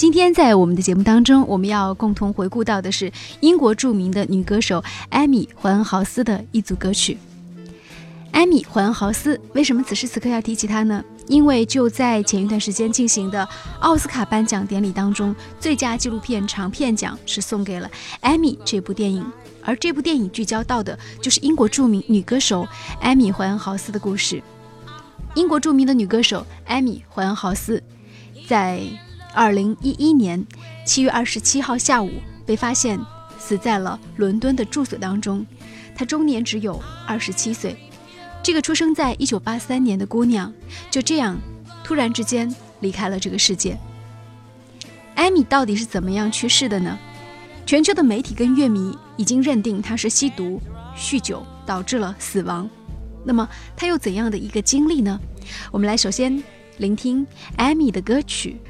今天在我们的节目当中，我们要共同回顾到的是英国著名的女歌手艾米·怀恩豪斯的一组歌曲。艾米·怀恩豪斯为什么此时此刻要提起她呢？因为就在前一段时间进行的奥斯卡颁奖典礼当中，最佳纪录片长片奖是送给了《艾米》这部电影，而这部电影聚焦到的就是英国著名女歌手艾米·怀恩豪斯的故事。英国著名的女歌手艾米·怀恩豪斯，在二零一一年七月二十七号下午被发现死在了伦敦的住所当中，她终年只有二十七岁。这个出生在一九八三年的姑娘，就这样突然之间离开了这个世界。艾米到底是怎么样去世的呢？全球的媒体跟乐迷已经认定她是吸毒、酗酒导致了死亡。那么她又怎样的一个经历呢？我们来首先聆听艾米的歌曲《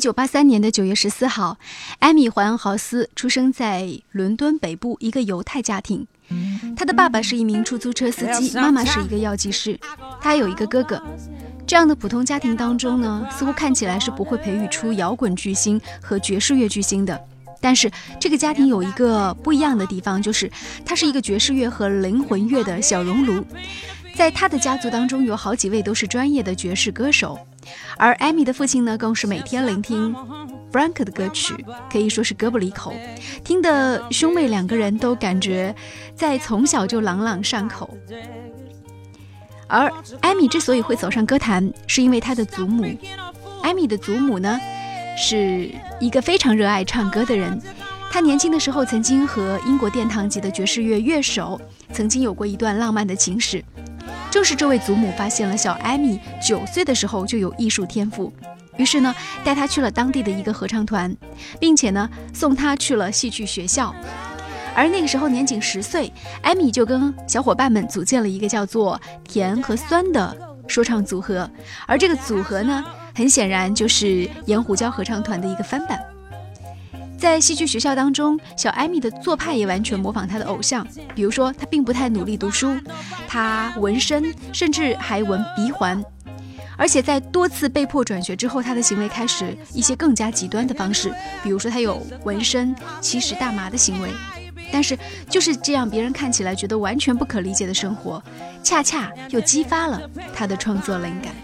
九八三年的九月十四号，艾米·怀恩豪斯出生在伦敦北部一个犹太家庭。他的爸爸是一名出租车司机，妈妈是一个药剂师，他还有一个哥哥。这样的普通家庭当中呢，似乎看起来是不会培育出摇滚巨星和爵士乐巨星的。但是这个家庭有一个不一样的地方，就是它是一个爵士乐和灵魂乐的小熔炉。在他的家族当中，有好几位都是专业的爵士歌手，而艾米的父亲呢，更是每天聆听 Frank 的歌曲，可以说是歌不离口，听得兄妹两个人都感觉在从小就朗朗上口。而艾米之所以会走上歌坛，是因为她的祖母。艾米的祖母呢，是一个非常热爱唱歌的人。她年轻的时候曾经和英国殿堂级的爵士乐乐手曾经有过一段浪漫的情史。正是这位祖母发现了小艾米九岁的时候就有艺术天赋，于是呢带她去了当地的一个合唱团，并且呢送她去了戏剧学校。而那个时候年仅十岁，艾米就跟小伙伴们组建了一个叫做“甜和酸”的说唱组合，而这个组合呢，很显然就是盐湖椒合唱团的一个翻版。在戏剧学校当中，小艾米的做派也完全模仿她的偶像。比如说，她并不太努力读书，她纹身，甚至还纹鼻环。而且在多次被迫转学之后，她的行为开始一些更加极端的方式，比如说她有纹身、吸食大麻的行为。但是就是这样，别人看起来觉得完全不可理解的生活，恰恰又激发了她的创作灵感。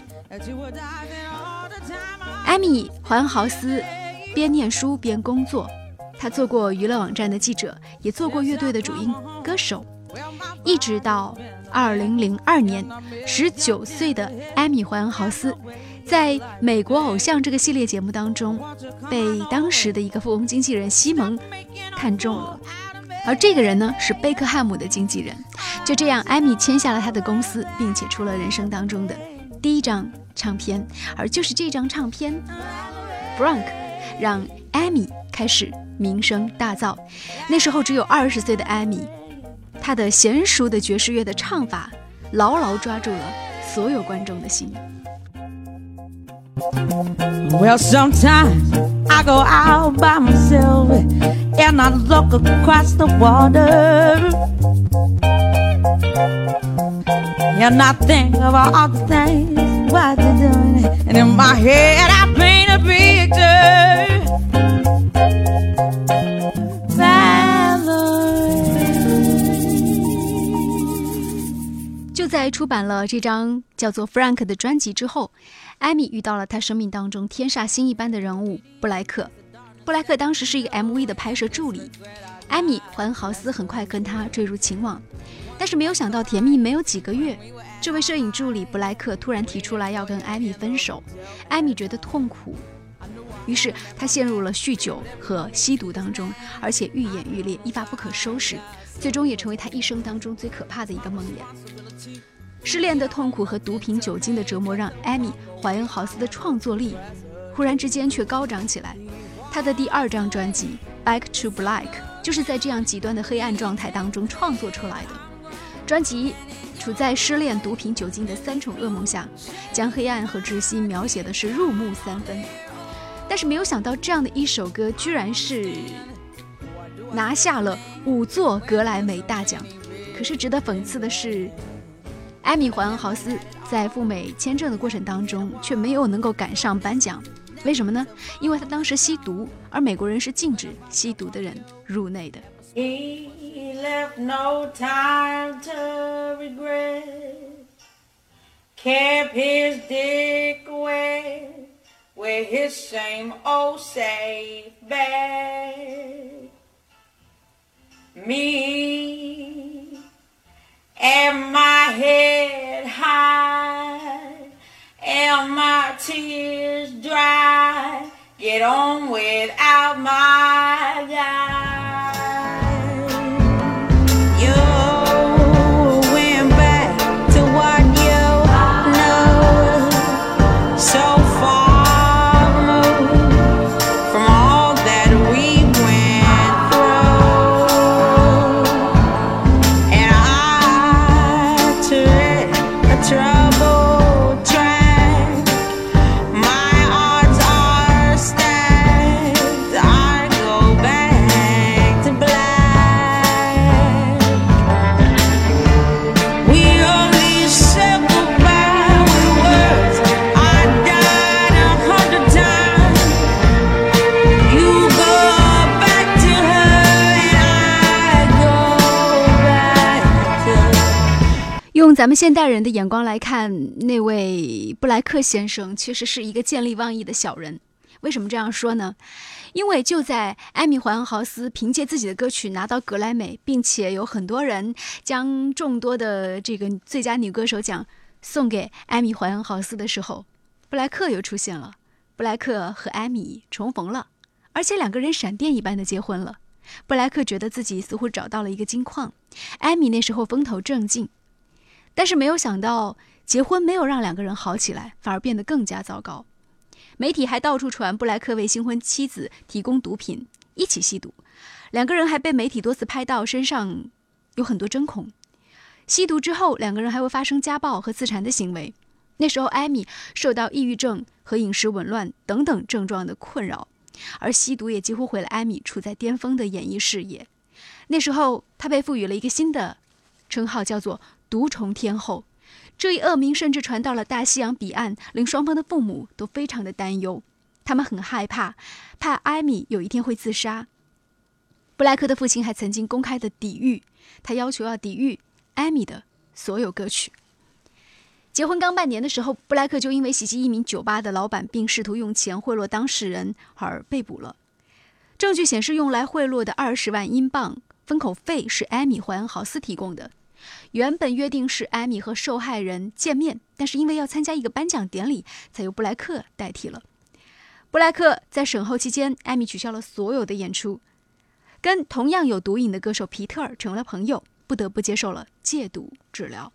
艾米·怀恩豪斯边念书边工作，他做过娱乐网站的记者，也做过乐队的主音歌手，一直到二零零二年，十九岁的艾米·怀恩豪斯在《美国偶像》这个系列节目当中，被当时的一个富翁经纪人西蒙看中了。而这个人呢是贝克汉姆的经纪人。就这样，艾米签下了他的公司，并且出了人生当中的第一张唱片。而就是这张唱片《Bronk》，让艾米开始名声大噪。那时候只有二十岁的艾米，她的娴熟的爵士乐的唱法，牢牢抓住了所有观众的心。Well, sometimes I go out by myself and I look across the water. And I think of all the things what you're doing. And in my head, I paint a picture. 就在出版了这张叫做《Frank》的专辑之后，艾米遇到了她生命当中天煞星一般的人物布莱克。布莱克当时是一个 MV 的拍摄助理，艾米怀恩豪斯很快跟他坠入情网，但是没有想到甜蜜没有几个月，这位摄影助理布莱克突然提出来要跟艾米分手，艾米觉得痛苦，于是她陷入了酗酒和吸毒当中，而且愈演愈烈，一发不可收拾，最终也成为她一生当中最可怕的一个梦魇。失恋的痛苦和毒品、酒精的折磨，让艾米·怀恩豪斯的创作力忽然之间却高涨起来。他的第二张专辑《Back to Black》就是在这样极端的黑暗状态当中创作出来的。专辑处在失恋、毒品、酒精的三重噩梦下，将黑暗和窒息描写的是入木三分。但是没有想到，这样的一首歌居然是拿下了五座格莱美大奖。可是值得讽刺的是，艾米·怀恩豪斯在赴美签证的过程当中，却没有能够赶上颁奖。为什么呢？因为他当时吸毒，而美国人是禁止吸毒的人入内的。With his same old safe bag. Me and my head high and my tears dry. Get on without 咱们现代人的眼光来看，那位布莱克先生其实是一个见利忘义的小人。为什么这样说呢？因为就在艾米·怀恩豪斯凭借自己的歌曲拿到格莱美，并且有很多人将众多的这个最佳女歌手奖送给艾米·怀恩豪斯的时候，布莱克又出现了。布莱克和艾米重逢了，而且两个人闪电一般的结婚了。布莱克觉得自己似乎找到了一个金矿，艾米那时候风头正劲。但是没有想到，结婚没有让两个人好起来，反而变得更加糟糕。媒体还到处传布莱克为新婚妻子提供毒品，一起吸毒。两个人还被媒体多次拍到身上有很多针孔。吸毒之后，两个人还会发生家暴和自残的行为。那时候，艾米受到抑郁症和饮食紊乱等等症状的困扰，而吸毒也几乎毁了艾米处在巅峰的演艺事业。那时候，她被赋予了一个新的称号，叫做“毒虫天后”。这一恶名甚至传到了大西洋彼岸，令双方的父母都非常的担忧。他们很害怕，怕艾米有一天会自杀。布莱克的父亲还曾经公开的抵御，他要求要抵御艾米的所有歌曲。结婚刚半年的时候，布莱克就因为袭击一名酒吧的老板，并试图用钱贿赂当事人而被捕了。证据显示，用来贿赂的二十万英镑封口费是艾米·怀恩豪斯提供的。原本约定是艾米和受害人见面，但是因为要参加一个颁奖典礼，才由布莱克代替了。布莱克在审后期间，艾米取消了所有的演出。跟同样有毒瘾的歌手皮特尔成了朋友，不得不接受了戒毒治疗。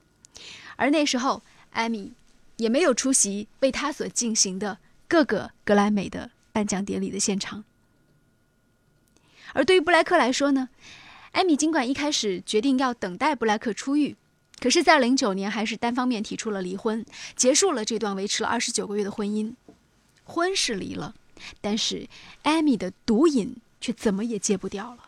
而那时候，艾米也没有出席为他所进行的各个格莱美的颁奖典礼的现场。而对于布莱克来说呢，艾米尽管一开始决定要等待布莱克出狱，可是，在零九年还是单方面提出了离婚，结束了这段维持了二十九个月的婚姻。婚是离了，但是艾米的毒瘾却怎么也戒不掉了。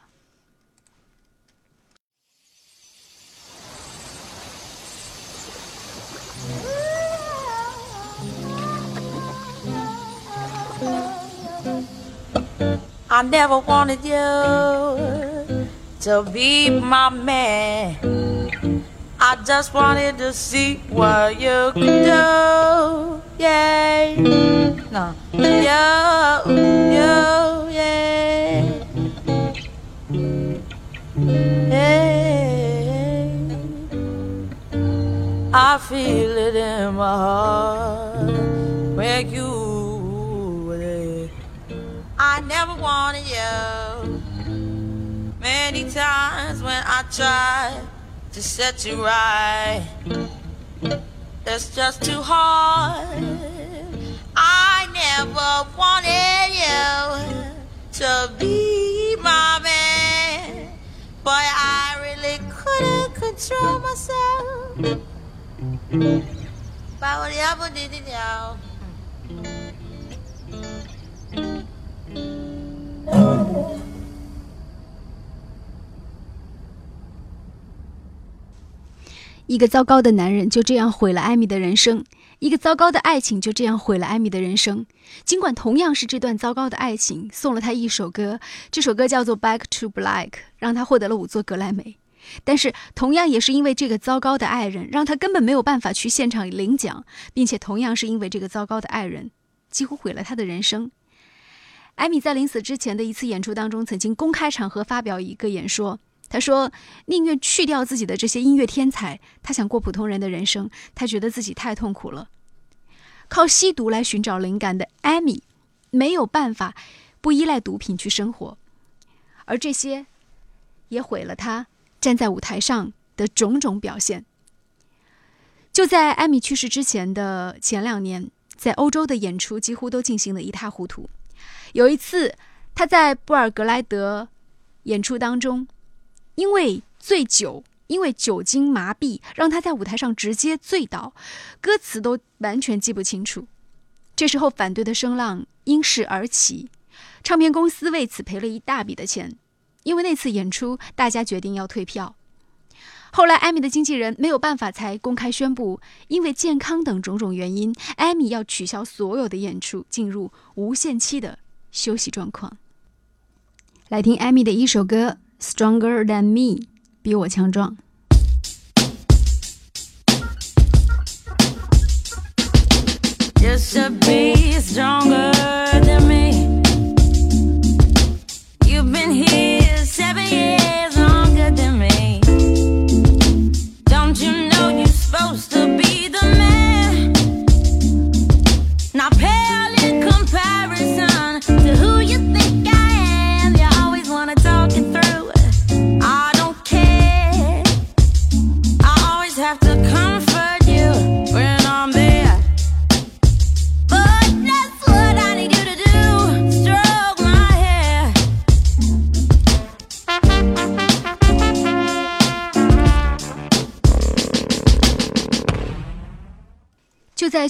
I never wanted you to be my man. I just wanted to see what you could do. Yeah. No. You, you, yeah. Yeah. I feel it in my heart when you there. I never wanted you. Many times when I tried to set you right, it's just too hard. I never wanted you to be my man, but I really couldn't control myself. But whatever did. 一个糟糕的男人就这样毁了艾米的人生，一个糟糕的爱情就这样毁了艾米的人生。尽管同样是这段糟糕的爱情送了他一首歌，这首歌叫做《Back to Black》，让他获得了五座格莱美。但是，同样也是因为这个糟糕的爱人，让他根本没有办法去现场领奖，并且同样是因为这个糟糕的爱人，几乎毁了他的人生。艾米在临死之前的一次演出当中，曾经公开场合发表一个演说。他说：“宁愿去掉自己的这些音乐天才，他想过普通人的人生。他觉得自己太痛苦了。靠吸毒来寻找灵感的艾米，没有办法不依赖毒品去生活，而这些也毁了他站在舞台上的种种表现。就在艾米去世之前的前两年，在欧洲的演出几乎都进行得一塌糊涂。有一次，他在布尔格莱德演出当中。”因为醉酒，因为酒精麻痹，让他在舞台上直接醉倒，歌词都完全记不清楚。这时候，反对的声浪因势而起，唱片公司为此赔了一大笔的钱。因为那次演出，大家决定要退票。后来，艾米的经纪人没有办法，才公开宣布，因为健康等种种原因，艾米要取消所有的演出，进入无限期的休息状况。来听艾米的一首歌。Stronger than me，比我强壮。 Just to be stronger than me. You've been here seven years longer than me. Don't you know you're supposed to be the man? Not pale in comparison to who you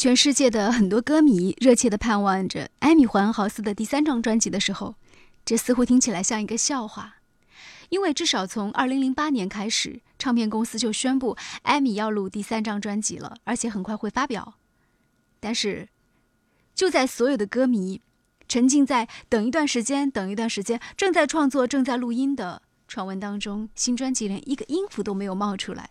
全世界的很多歌迷热切地盼望着艾米·怀恩豪斯的第三张专辑的时候，这似乎听起来像一个笑话，因为至少从2008年开始，唱片公司就宣布艾米要录第三张专辑了，而且很快会发表。但是，就在所有的歌迷沉浸在等一段时间、等一段时间，正在创作、正在录音的传闻当中，新专辑连一个音符都没有冒出来，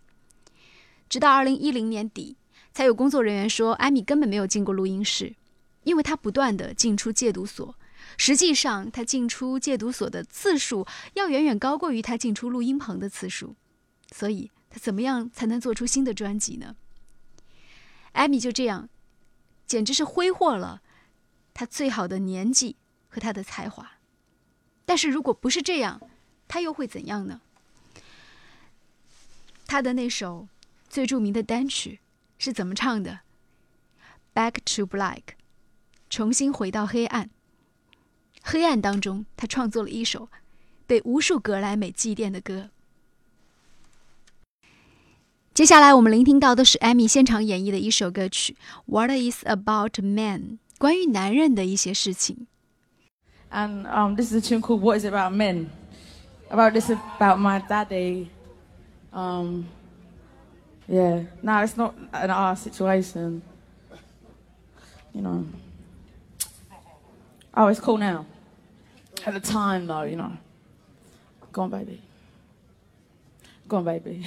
直到2010年底。才有工作人员说，艾米根本没有进过录音室，因为他不断的进出戒毒所。实际上，他进出戒毒所的次数要远远高过于他进出录音棚的次数。所以，他怎么样才能做出新的专辑呢？艾米就这样，简直是挥霍了他最好的年纪和他的才华。但是如果不是这样，他又会怎样呢？他的那首最著名的单曲是怎么唱的？Back to Black，重新回到黑暗。黑暗当中，他创作了一首被无数格莱美祭奠的歌。接下来我们聆听到的是艾米现场演绎的一首歌曲《What Is About Man》，关于男人的一些事情。 And um, this is a tune called What Is It About Men? About this about my daddy. Um, Yeah, no, it's not an our situation. You know. Oh, it's cool now. At the time, though, you know. Go on, baby. Go on, baby.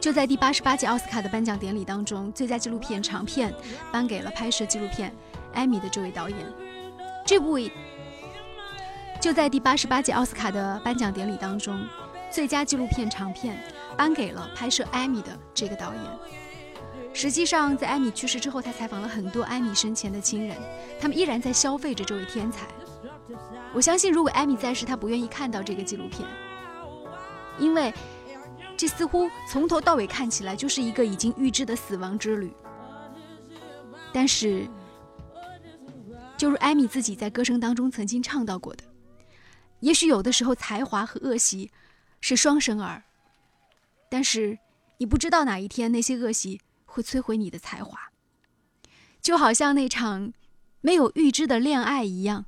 就在第八十八届奥斯卡的颁奖典礼当中，最佳纪录片长片颁给了拍摄纪录片《艾米》的这位导演。这部就在第八十八届奥斯卡的颁奖典礼当中，最佳纪录片长片颁给了拍摄《艾米》的这个导演。实际上，在艾米去世之后，他采访了很多艾米生前的亲人，他们依然在消费着这位天才。我相信，如果艾米在世，他不愿意看到这个纪录片，因为。这似乎从头到尾看起来就是一个已经预知的死亡之旅。但是，就如艾米自己在歌声当中曾经唱到过的，也许有的时候才华和恶习是双生儿，但是你不知道哪一天那些恶习会摧毁你的才华，就好像那场没有预知的恋爱一样，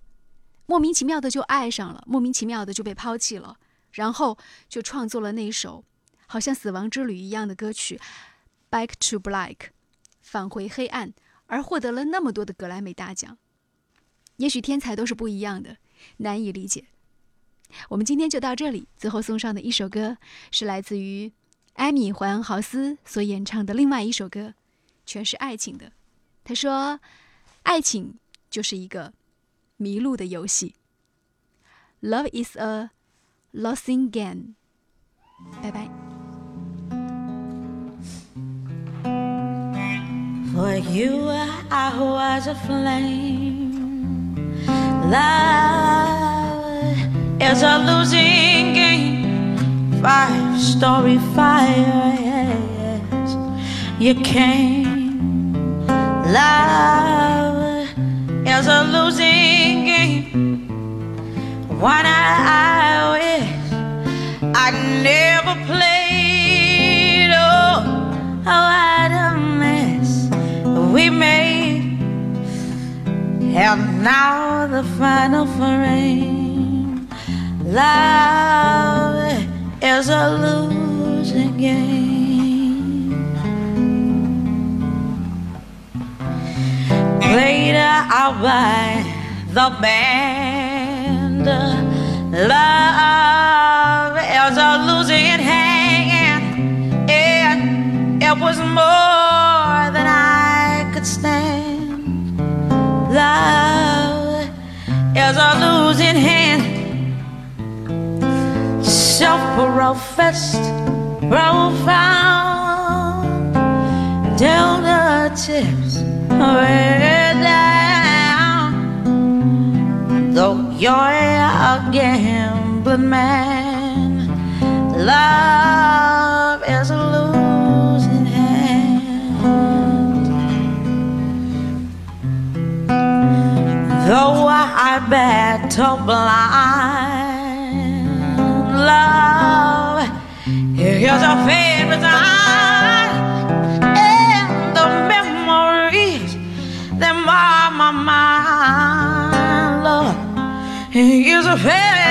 莫名其妙的就爱上了，莫名其妙的就被抛弃了，然后就创作了那首。好像死亡之旅一样的歌曲《Back to Black》，返回黑暗，而获得了那么多的格莱美大奖。也许天才都是不一样的，难以理解。我们今天就到这里，最后送上的一首歌是来自于艾米·怀恩豪斯所演唱的另外一首歌，全是爱情的。他说：“爱情就是一个迷路的游戏。Love is a losing game。”拜拜。For you, I was a flame. Love is a losing. Five story fire, yes, you came. Love is a losing game. One I wish I never played. Oh, what a mess we made. And now the final frame. Love is a losing game. Later I'll buy the band. Love is a losing hand. And it was more Self-professed, profound. Till the tips way down. Though you're a gambling man, love is a losing hand. Though I battle blind, love time, and the memories that mar my mind, love is a fair